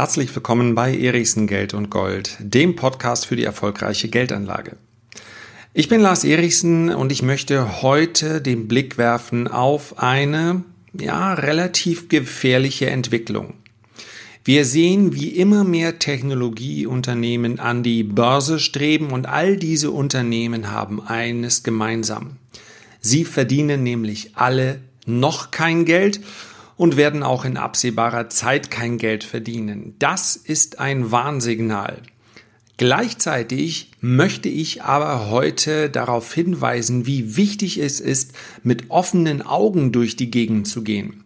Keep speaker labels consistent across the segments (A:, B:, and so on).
A: Herzlich willkommen bei Erichsen Geld und Gold, dem Podcast für die erfolgreiche Geldanlage. Ich bin Lars Erichsen und ich möchte heute den Blick werfen auf eine, ja, relativ gefährliche Entwicklung. Wir sehen, wie immer mehr Technologieunternehmen an die Börse streben und all diese Unternehmen haben eines gemeinsam. Sie verdienen nämlich alle noch kein Geld und werden auch in absehbarer Zeit kein Geld verdienen. Das ist ein Warnsignal. Gleichzeitig möchte ich aber heute darauf hinweisen, wie wichtig es ist, mit offenen Augen durch die Gegend zu gehen.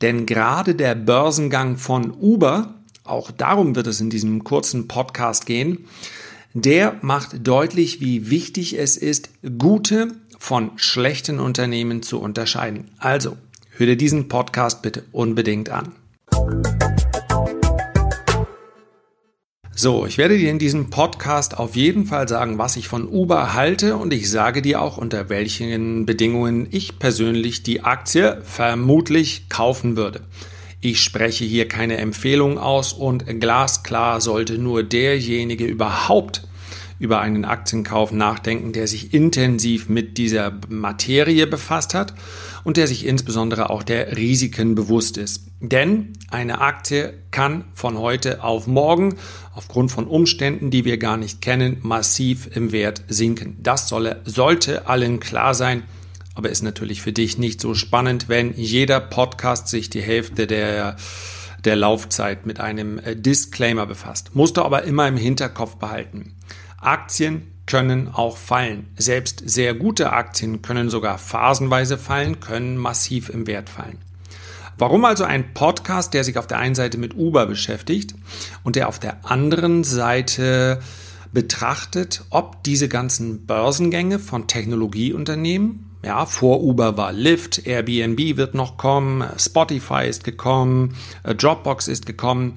A: Denn gerade der Börsengang von Uber, auch darum wird es in diesem kurzen Podcast gehen, der macht deutlich, wie wichtig es ist, gute von schlechten Unternehmen zu unterscheiden. Also, Hör dir diesen Podcast bitte unbedingt an. So, ich werde dir in diesem Podcast auf jeden Fall sagen, was ich von Uber halte und ich sage dir auch, unter welchen Bedingungen ich persönlich die Aktie vermutlich kaufen würde. Ich spreche hier keine Empfehlung aus und glasklar sollte nur derjenige überhaupt über einen Aktienkauf nachdenken, der sich intensiv mit dieser Materie befasst hat und der sich insbesondere auch der Risiken bewusst ist. Denn eine Aktie kann von heute auf morgen aufgrund von Umständen, die wir gar nicht kennen, massiv im Wert sinken. Das solle, sollte allen klar sein, aber ist natürlich für dich nicht so spannend, wenn jeder Podcast sich die Hälfte der der Laufzeit mit einem äh, Disclaimer befasst. Musst du aber immer im Hinterkopf behalten. Aktien können auch fallen. Selbst sehr gute Aktien können sogar phasenweise fallen, können massiv im Wert fallen. Warum also ein Podcast, der sich auf der einen Seite mit Uber beschäftigt und der auf der anderen Seite betrachtet, ob diese ganzen Börsengänge von Technologieunternehmen, ja, vor Uber war Lyft, Airbnb wird noch kommen, Spotify ist gekommen, äh, Dropbox ist gekommen.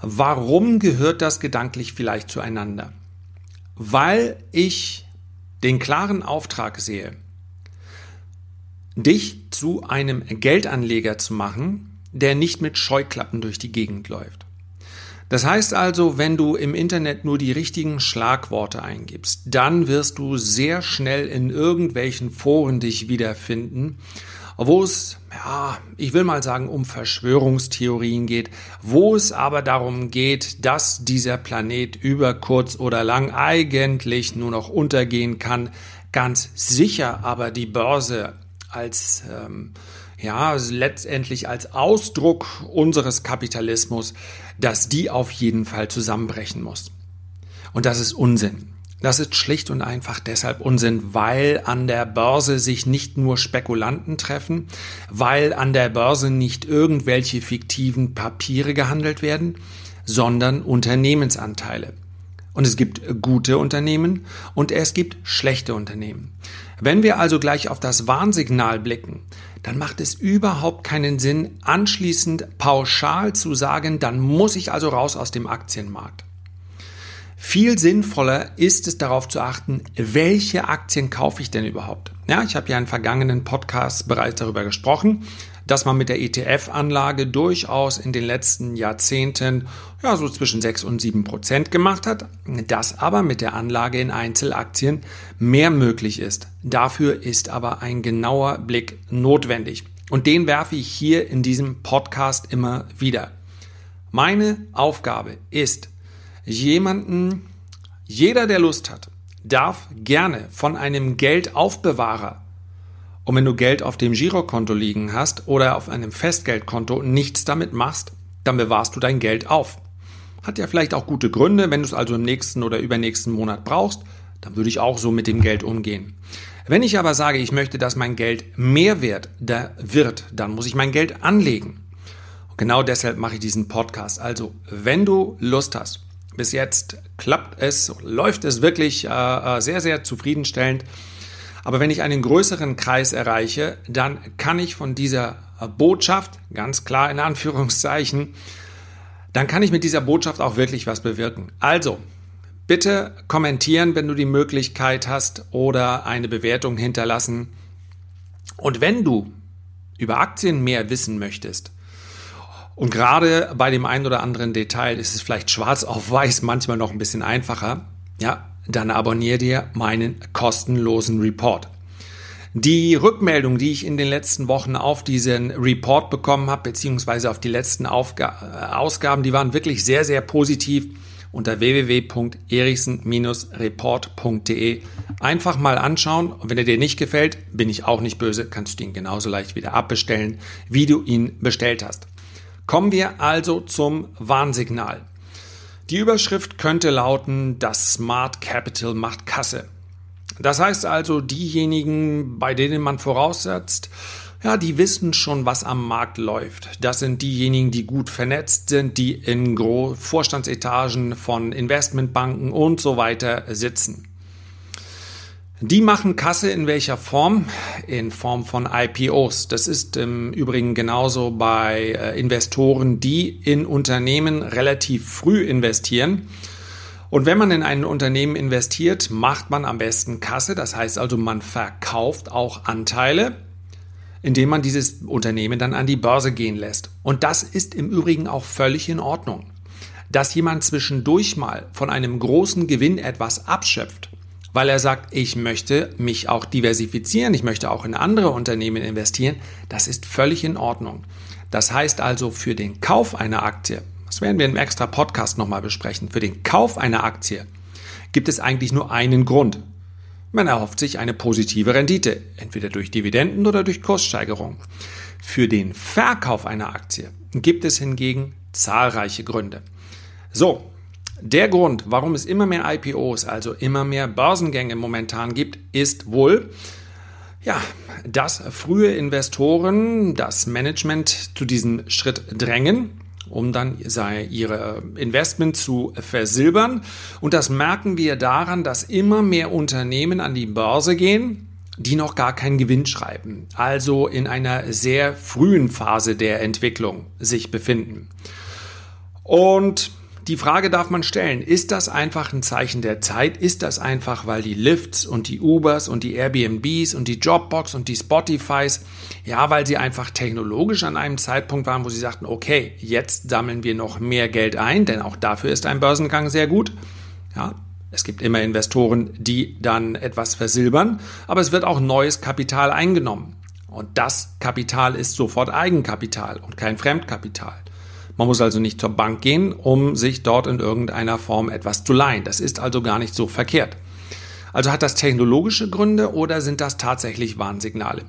A: Warum gehört das gedanklich vielleicht zueinander? Weil ich den klaren Auftrag sehe, dich zu einem Geldanleger zu machen, der nicht mit Scheuklappen durch die Gegend läuft. Das heißt also, wenn du im Internet nur die richtigen Schlagworte eingibst, dann wirst du sehr schnell in irgendwelchen Foren dich wiederfinden, wo es, ja, ich will mal sagen, um Verschwörungstheorien geht, wo es aber darum geht, dass dieser Planet über kurz oder lang eigentlich nur noch untergehen kann, ganz sicher aber die Börse als ähm, ja, letztendlich als Ausdruck unseres Kapitalismus, dass die auf jeden Fall zusammenbrechen muss. Und das ist Unsinn. Das ist schlicht und einfach deshalb Unsinn, weil an der Börse sich nicht nur Spekulanten treffen, weil an der Börse nicht irgendwelche fiktiven Papiere gehandelt werden, sondern Unternehmensanteile. Und es gibt gute Unternehmen und es gibt schlechte Unternehmen. Wenn wir also gleich auf das Warnsignal blicken, dann macht es überhaupt keinen Sinn, anschließend pauschal zu sagen, dann muss ich also raus aus dem Aktienmarkt. Viel sinnvoller ist es darauf zu achten, welche Aktien kaufe ich denn überhaupt? Ja, ich habe ja in vergangenen Podcasts bereits darüber gesprochen, dass man mit der ETF-Anlage durchaus in den letzten Jahrzehnten ja so zwischen 6 und 7 Prozent gemacht hat, dass aber mit der Anlage in Einzelaktien mehr möglich ist. Dafür ist aber ein genauer Blick notwendig. Und den werfe ich hier in diesem Podcast immer wieder. Meine Aufgabe ist, jemanden, jeder, der Lust hat, darf gerne von einem Geldaufbewahrer, und wenn du Geld auf dem Girokonto liegen hast oder auf einem Festgeldkonto nichts damit machst, dann bewahrst du dein Geld auf. Hat ja vielleicht auch gute Gründe, wenn du es also im nächsten oder übernächsten Monat brauchst, dann würde ich auch so mit dem Geld umgehen. Wenn ich aber sage, ich möchte, dass mein Geld mehr wert wird, dann muss ich mein Geld anlegen. Und genau deshalb mache ich diesen Podcast. Also, wenn du Lust hast, bis jetzt klappt es, läuft es wirklich äh, äh, sehr, sehr zufriedenstellend. Aber wenn ich einen größeren Kreis erreiche, dann kann ich von dieser Botschaft, ganz klar in Anführungszeichen, dann kann ich mit dieser Botschaft auch wirklich was bewirken. Also, bitte kommentieren, wenn du die Möglichkeit hast oder eine Bewertung hinterlassen. Und wenn du über Aktien mehr wissen möchtest Und gerade bei dem einen oder anderen Detail ist es vielleicht schwarz auf weiß manchmal noch ein bisschen einfacher. Ja, dann abonniere dir meinen kostenlosen Report. Die Rückmeldung, die ich in den letzten Wochen auf diesen Report bekommen habe, beziehungsweise auf die letzten Aufga Ausgaben, die waren wirklich sehr, sehr positiv unter www.erichsen-report.de einfach mal anschauen. Und wenn er dir nicht gefällt, bin ich auch nicht böse, kannst du ihn genauso leicht wieder abbestellen, wie du ihn bestellt hast. Kommen wir also zum Warnsignal. Die Überschrift könnte lauten, das Smart Capital macht Kasse. Das heißt also, diejenigen, bei denen man voraussetzt, ja, die wissen schon, was am Markt läuft. Das sind diejenigen, die gut vernetzt sind, die in Vorstandsetagen von Investmentbanken und so weiter sitzen. Die machen Kasse in welcher Form? In Form von IPOs. Das ist im Übrigen genauso bei äh, Investoren, die in Unternehmen relativ früh investieren und wenn man in ein Unternehmen investiert, macht man am besten Kasse. Das heißt also, man verkauft auch Anteile, indem man dieses Unternehmen dann an die Börse gehen lässt. Und das ist im Übrigen auch völlig in Ordnung. Dass jemand zwischendurch mal von einem großen Gewinn etwas abschöpft, weil er sagt, ich möchte mich auch diversifizieren, ich möchte auch in andere Unternehmen investieren, das ist völlig in Ordnung. Das heißt also, für den Kauf einer Aktie das werden wir im extra Podcast nochmal besprechen, für den Kauf einer Aktie gibt es eigentlich nur einen Grund. Man erhofft sich eine positive Rendite, entweder durch Dividenden oder durch Kurssteigerung. Für den Verkauf einer Aktie gibt es hingegen zahlreiche Gründe. So, der Grund, warum es immer mehr IPOs, also immer mehr Börsengänge momentan gibt, ist wohl, ja, dass frühe Investoren das Management zu diesem Schritt drängen um dann ihre Investment zu versilbern. Und das merken wir daran, dass immer mehr Unternehmen an die Börse gehen, die noch gar keinen Gewinn schreiben, also in einer sehr frühen Phase der Entwicklung sich befinden. Und die Frage darf man stellen, ist das einfach ein Zeichen der Zeit? Ist das einfach, weil die Lifts und die Ubers und die Airbnbs und die Jobbox und die Spotifys, ja, weil sie einfach technologisch an einem Zeitpunkt waren, wo sie sagten, okay, jetzt sammeln wir noch mehr Geld ein, denn auch dafür ist ein Börsengang sehr gut. Ja, es gibt immer Investoren, die dann etwas versilbern, aber es wird auch neues Kapital eingenommen. Und das Kapital ist sofort Eigenkapital und kein Fremdkapital. Man muss also nicht zur Bank gehen, um sich dort in irgendeiner Form etwas zu leihen. Das ist also gar nicht so verkehrt. Also hat das technologische Gründe oder sind das tatsächlich Warnsignale?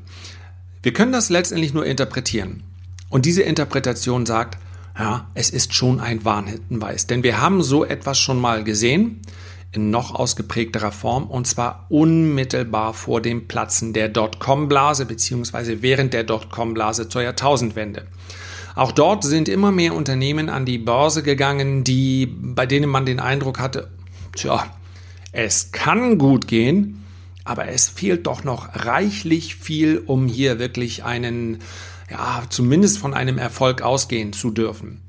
A: Wir können das letztendlich nur interpretieren. Und diese Interpretation sagt, ja, es ist schon ein Warnhinweis. Denn wir haben so etwas schon mal gesehen, in noch ausgeprägterer Form, und zwar unmittelbar vor dem Platzen der Dotcom-Blase, beziehungsweise während der Dotcom-Blase zur Jahrtausendwende. Auch dort sind immer mehr Unternehmen an die Börse gegangen, die, bei denen man den Eindruck hatte, tja, es kann gut gehen, aber es fehlt doch noch reichlich viel, um hier wirklich einen, ja, zumindest von einem Erfolg ausgehen zu dürfen.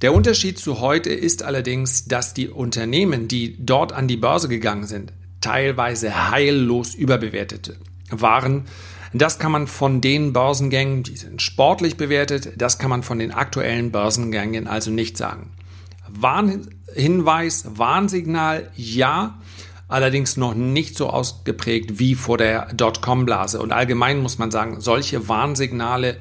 A: Der Unterschied zu heute ist allerdings, dass die Unternehmen, die dort an die Börse gegangen sind, teilweise heillos überbewertet waren, das kann man von den Börsengängen, die sind sportlich bewertet, das kann man von den aktuellen Börsengängen also nicht sagen. Warnhinweis, Warnsignal, ja, allerdings noch nicht so ausgeprägt wie vor der Dotcom-Blase. Und allgemein muss man sagen, solche Warnsignale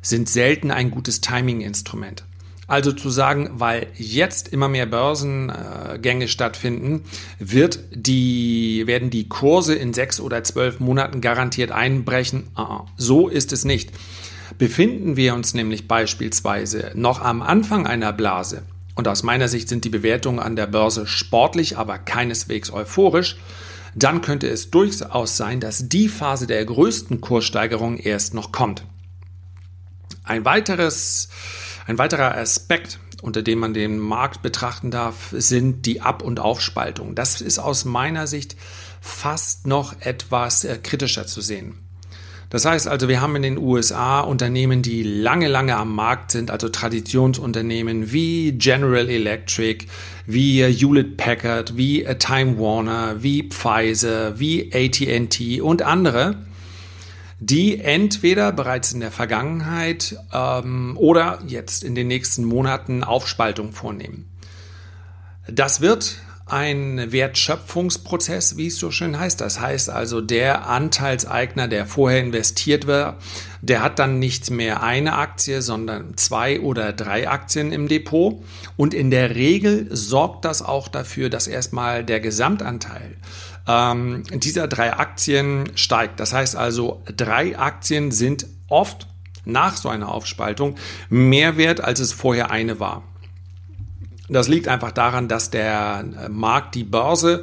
A: sind selten ein gutes Timing-Instrument. Also zu sagen, weil jetzt immer mehr Börsengänge stattfinden, wird die, werden die Kurse in sechs oder zwölf Monaten garantiert einbrechen. Ah, ah. So ist es nicht. Befinden wir uns nämlich beispielsweise noch am Anfang einer Blase, und aus meiner Sicht sind die Bewertungen an der Börse sportlich, aber keineswegs euphorisch, dann könnte es durchaus sein, dass die Phase der größten Kurssteigerung erst noch kommt. Ein weiteres ein weiterer Aspekt, unter dem man den Markt betrachten darf, sind die Ab- und Aufspaltungen. Das ist aus meiner Sicht fast noch etwas äh, kritischer zu sehen. Das heißt also, wir haben in den USA Unternehmen, die lange, lange am Markt sind, also Traditionsunternehmen wie General Electric, wie Hewlett Packard, wie Time Warner, wie Pfizer, wie AT&T und andere, die entweder bereits in der Vergangenheit ähm, oder jetzt in den nächsten Monaten Aufspaltung vornehmen. Das wird ein Wertschöpfungsprozess, wie es so schön heißt. Das heißt also, der Anteilseigner, der vorher investiert war, der hat dann nicht mehr eine Aktie, sondern zwei oder drei Aktien im Depot. Und in der Regel sorgt das auch dafür, dass erstmal der Gesamtanteil ähm, dieser drei Aktien steigt. Das heißt also, drei Aktien sind oft nach so einer Aufspaltung mehr wert, als es vorher eine war. Das liegt einfach daran, dass der Markt, die Börse,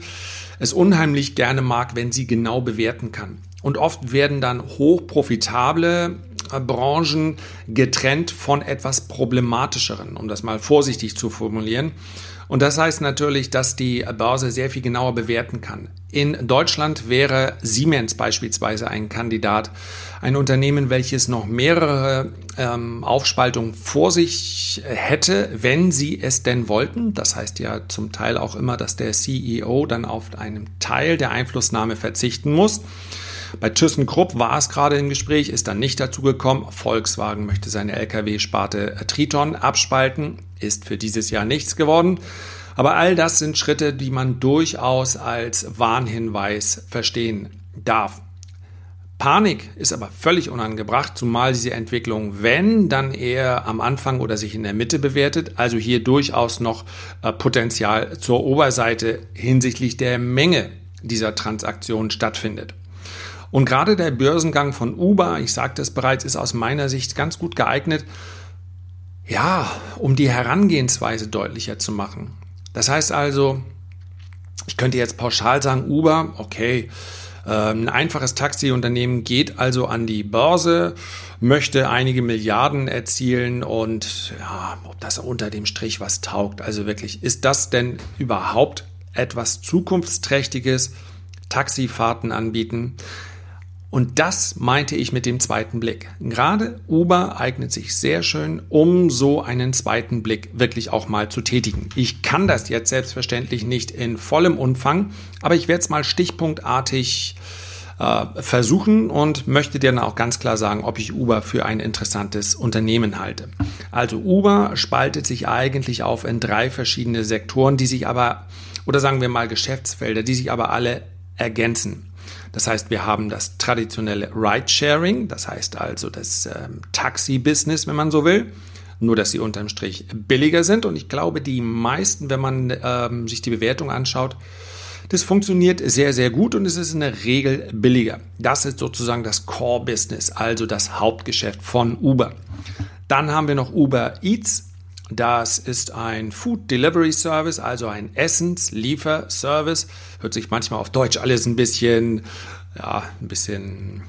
A: es unheimlich gerne mag, wenn sie genau bewerten kann. Und oft werden dann hochprofitable äh, Branchen getrennt von etwas problematischeren, um das mal vorsichtig zu formulieren. Und das heißt natürlich, dass die Börse sehr viel genauer bewerten kann. In Deutschland wäre Siemens beispielsweise ein Kandidat, ein Unternehmen, welches noch mehrere ähm, Aufspaltungen vor sich hätte, wenn sie es denn wollten. Das heißt ja zum Teil auch immer, dass der CEO dann auf einen Teil der Einflussnahme verzichten muss. Bei ThyssenKrupp war es gerade im Gespräch, ist dann nicht dazu gekommen. Volkswagen möchte seine Lkw-Sparte Triton abspalten, ist für dieses Jahr nichts geworden. Aber all das sind Schritte, die man durchaus als Warnhinweis verstehen darf. Panik ist aber völlig unangebracht, zumal diese Entwicklung, wenn, dann eher am Anfang oder sich in der Mitte bewertet, also hier durchaus noch äh, Potenzial zur Oberseite hinsichtlich der Menge dieser Transaktionen stattfindet. Und gerade der Börsengang von Uber, ich sagte es bereits, ist aus meiner Sicht ganz gut geeignet, ja, um die Herangehensweise deutlicher zu machen. Das heißt also, ich könnte jetzt pauschal sagen, Uber, okay, ähm, ein einfaches Taxiunternehmen geht also an die Börse, möchte einige Milliarden erzielen und ja, ob das unter dem Strich was taugt. Also wirklich, ist das denn überhaupt etwas Zukunftsträchtiges? Taxifahrten anbieten. Und das meinte ich mit dem zweiten Blick. Gerade Uber eignet sich sehr schön, um so einen zweiten Blick wirklich auch mal zu tätigen. Ich kann das jetzt selbstverständlich nicht in vollem Umfang, aber ich werde es mal stichpunktartig äh, versuchen und möchte dir dann auch ganz klar sagen, ob ich Uber für ein interessantes Unternehmen halte. Also Uber spaltet sich eigentlich auf in drei verschiedene Sektoren, die sich aber, oder sagen wir mal Geschäftsfelder, die sich aber alle ergänzen. Das heißt, wir haben das traditionelle Ride-Sharing, das heißt also das ähm, Taxi-Business, wenn man so will. Nur, dass sie unterm Strich billiger sind. Und ich glaube, die meisten, wenn man ähm, sich die Bewertung anschaut, das funktioniert sehr, sehr gut und es ist in der Regel billiger. Das ist sozusagen das Core-Business, also das Hauptgeschäft von Uber. Dann haben wir noch Uber Eats. Das ist ein Food Delivery Service, also ein Essenslieferservice. Hört sich manchmal auf Deutsch alles ein bisschen, ja, ein bisschen,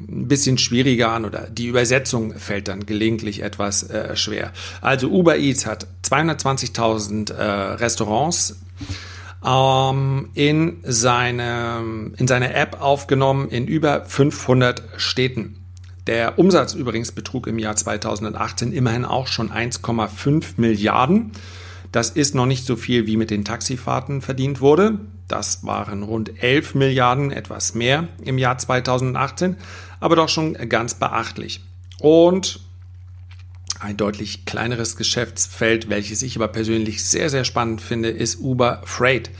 A: ein bisschen schwieriger an oder die Übersetzung fällt dann gelegentlich etwas äh, schwer. Also Uber Eats hat 220.000 äh, Restaurants ähm, in, seine, in seine App aufgenommen in über 500 Städten. Der Umsatz übrigens betrug im Jahr 2018 immerhin auch schon 1,5 Milliarden. Das ist noch nicht so viel, wie mit den Taxifahrten verdient wurde. Das waren rund 11 Milliarden, etwas mehr im Jahr 2018, aber doch schon ganz beachtlich. Und ein deutlich kleineres Geschäftsfeld, welches ich aber persönlich sehr, sehr spannend finde, ist Uber Freight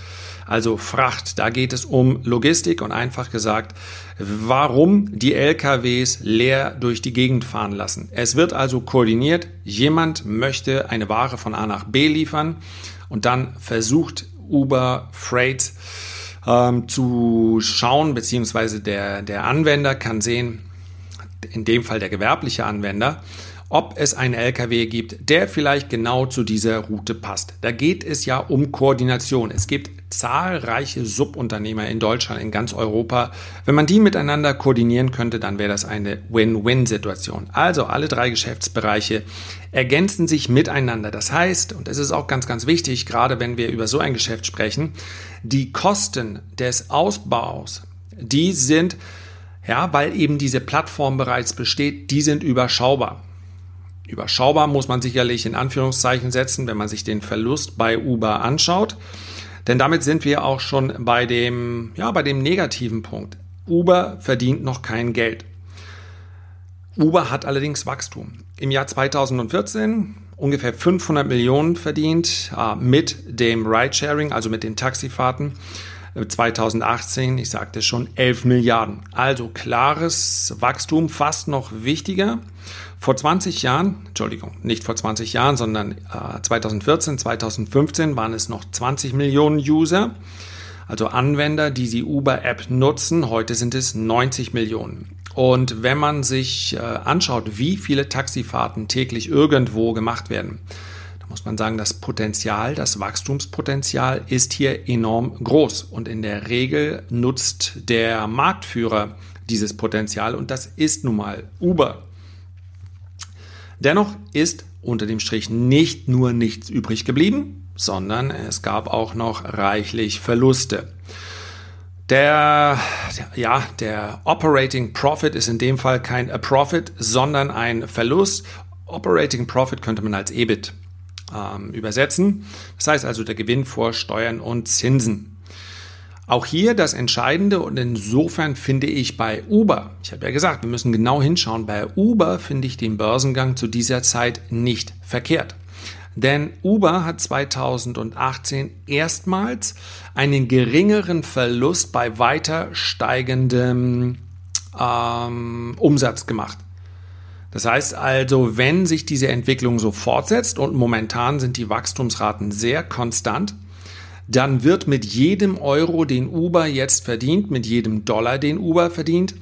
A: also Fracht. Da geht es um Logistik und einfach gesagt, warum die LKWs leer durch die Gegend fahren lassen. Es wird also koordiniert, jemand möchte eine Ware von A nach B liefern und dann versucht Uber Freight ähm, zu schauen, beziehungsweise der, der Anwender kann sehen, in dem Fall der gewerbliche Anwender, ob es einen LKW gibt, der vielleicht genau zu dieser Route passt. Da geht es ja um Koordination. Es gibt zahlreiche Subunternehmer in Deutschland, in ganz Europa. Wenn man die miteinander koordinieren könnte, dann wäre das eine Win-Win-Situation. Also alle drei Geschäftsbereiche ergänzen sich miteinander. Das heißt, und das ist auch ganz, ganz wichtig, gerade wenn wir über so ein Geschäft sprechen, die Kosten des Ausbaus, die sind ja, weil eben diese Plattform bereits besteht, die sind überschaubar. Überschaubar muss man sicherlich in Anführungszeichen setzen, wenn man sich den Verlust bei Uber anschaut. Denn damit sind wir auch schon bei dem, ja, bei dem negativen Punkt. Uber verdient noch kein Geld. Uber hat allerdings Wachstum. Im Jahr 2014 ungefähr 500 Millionen verdient äh, mit dem Ridesharing, also mit den Taxifahrten. 2018, ich sagte schon, 11 Milliarden. Also klares Wachstum, fast noch wichtiger. Vor 20 Jahren, Entschuldigung, nicht vor 20 Jahren, sondern äh, 2014, 2015 waren es noch 20 Millionen User, also Anwender, die die Uber-App nutzen. Heute sind es 90 Millionen. Und wenn man sich äh, anschaut, wie viele Taxifahrten täglich irgendwo gemacht werden, da muss man sagen, das Potenzial, das Wachstumspotenzial ist hier enorm groß. Und in der Regel nutzt der Marktführer dieses Potenzial und das ist nun mal Uber. Dennoch ist unter dem Strich nicht nur nichts übrig geblieben, sondern es gab auch noch reichlich Verluste. Der, ja, der Operating Profit ist in dem Fall kein A Profit, sondern ein Verlust. Operating Profit könnte man als EBIT ähm, übersetzen. Das heißt also der Gewinn vor Steuern und Zinsen. Auch hier das Entscheidende und insofern finde ich bei Uber, ich habe ja gesagt, wir müssen genau hinschauen, bei Uber finde ich den Börsengang zu dieser Zeit nicht verkehrt. Denn Uber hat 2018 erstmals einen geringeren Verlust bei weiter steigendem ähm, Umsatz gemacht. Das heißt also, wenn sich diese Entwicklung so fortsetzt und momentan sind die Wachstumsraten sehr konstant, dann wird mit jedem Euro, den Uber jetzt verdient, mit jedem Dollar, den Uber verdient,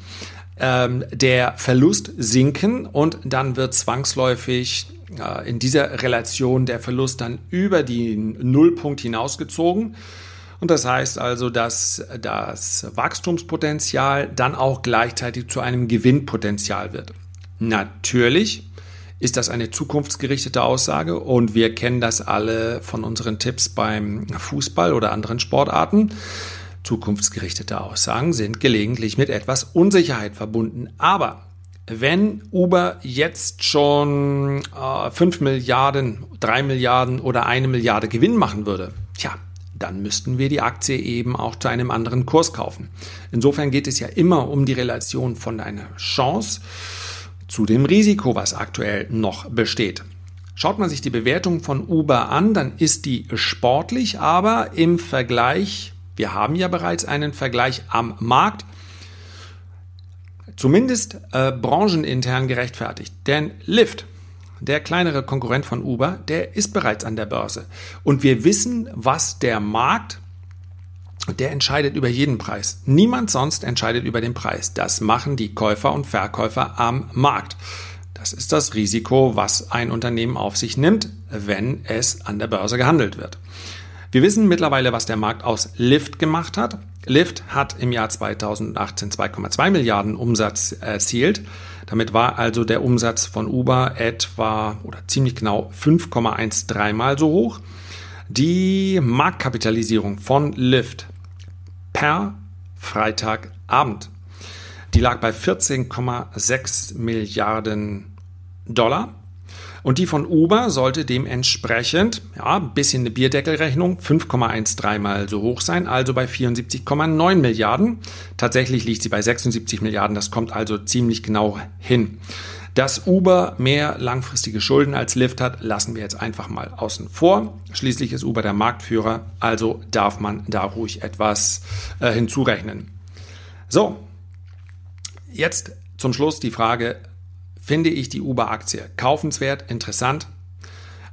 A: ähm, der Verlust sinken und dann wird zwangsläufig äh, in dieser Relation der Verlust dann über den Nullpunkt hinausgezogen. Und das heißt also, dass das Wachstumspotenzial dann auch gleichzeitig zu einem Gewinnpotenzial wird. Natürlich ist das eine zukunftsgerichtete Aussage und wir kennen das alle von unseren Tipps beim Fußball oder anderen Sportarten. Zukunftsgerichtete Aussagen sind gelegentlich mit etwas Unsicherheit verbunden. Aber wenn Uber jetzt schon äh, 5 Milliarden, 3 Milliarden oder eine Milliarde Gewinn machen würde, tja, dann müssten wir die Aktie eben auch zu einem anderen Kurs kaufen. Insofern geht es ja immer um die Relation von einer Chance zu dem Risiko, was aktuell noch besteht. Schaut man sich die Bewertung von Uber an, dann ist die sportlich, aber im Vergleich, wir haben ja bereits einen Vergleich am Markt, zumindest äh, branchenintern gerechtfertigt. Denn Lyft, der kleinere Konkurrent von Uber, der ist bereits an der Börse. Und wir wissen, was der Markt, der entscheidet über jeden Preis. Niemand sonst entscheidet über den Preis. Das machen die Käufer und Verkäufer am Markt. Das ist das Risiko, was ein Unternehmen auf sich nimmt, wenn es an der Börse gehandelt wird. Wir wissen mittlerweile, was der Markt aus Lyft gemacht hat. Lyft hat im Jahr 2018 2,2 Milliarden Umsatz erzielt. Damit war also der Umsatz von Uber etwa oder ziemlich genau 5,13 mal so hoch. Die Marktkapitalisierung von Lyft per Freitagabend, die lag bei 14,6 Milliarden Dollar. Und die von Uber sollte dementsprechend, ja, ein bisschen eine Bierdeckelrechnung, 5,13 mal so hoch sein, also bei 74,9 Milliarden. Tatsächlich liegt sie bei 76 Milliarden, das kommt also ziemlich genau hin. Dass Uber mehr langfristige Schulden als Lyft hat, lassen wir jetzt einfach mal außen vor. Schließlich ist Uber der Marktführer, also darf man da ruhig etwas äh, hinzurechnen. So, jetzt zum Schluss die Frage, finde ich die Uber-Aktie kaufenswert, interessant.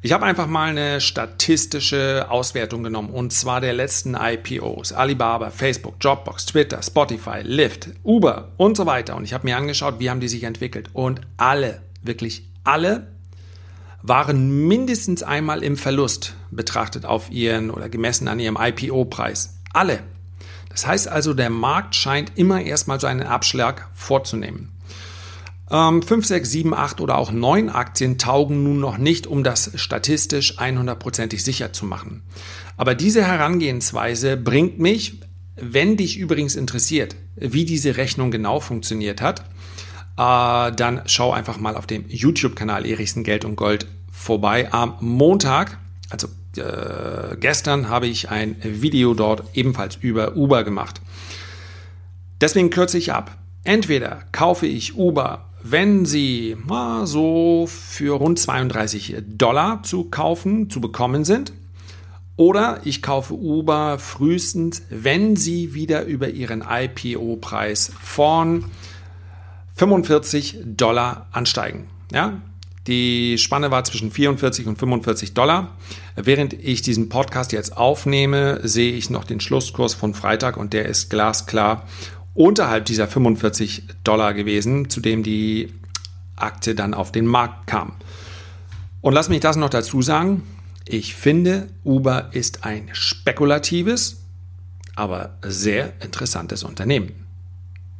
A: Ich habe einfach mal eine statistische Auswertung genommen und zwar der letzten IPOs. Alibaba, Facebook, Dropbox, Twitter, Spotify, Lyft, Uber und so weiter. Und ich habe mir angeschaut, wie haben die sich entwickelt. Und alle, wirklich alle, waren mindestens einmal im Verlust betrachtet auf ihren oder gemessen an ihrem IPO-Preis. Alle. Das heißt also, der Markt scheint immer erstmal so einen Abschlag vorzunehmen. Ähm, 5, 6, 7, 8 oder auch 9 Aktien taugen nun noch nicht, um das statistisch 100%ig sicher zu machen. Aber diese Herangehensweise bringt mich, wenn dich übrigens interessiert, wie diese Rechnung genau funktioniert hat, äh, dann schau einfach mal auf dem YouTube-Kanal Erichsen Geld und Gold vorbei. Am Montag, also äh, gestern, habe ich ein Video dort ebenfalls über Uber gemacht. Deswegen kürze ich ab. Entweder kaufe ich Uber wenn sie na, so für rund 32 Dollar zu kaufen, zu bekommen sind. Oder ich kaufe Uber frühestens, wenn sie wieder über ihren IPO-Preis von 45 Dollar ansteigen. Ja, die Spanne war zwischen 44 und 45 Dollar. Während ich diesen Podcast jetzt aufnehme, sehe ich noch den Schlusskurs von Freitag und der ist glasklar unterhalb dieser 45 Dollar gewesen, zu dem die Aktie dann auf den Markt kam. Und lass mich das noch dazu sagen. Ich finde, Uber ist ein spekulatives, aber sehr interessantes Unternehmen.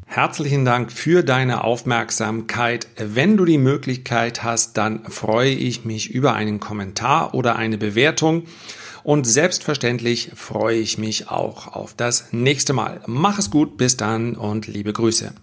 A: Herzlichen Dank für deine Aufmerksamkeit. Wenn du die Möglichkeit hast, dann freue ich mich über einen Kommentar oder eine Bewertung. Und selbstverständlich freue ich mich auch auf das nächste Mal. Mach es gut, bis dann und liebe Grüße.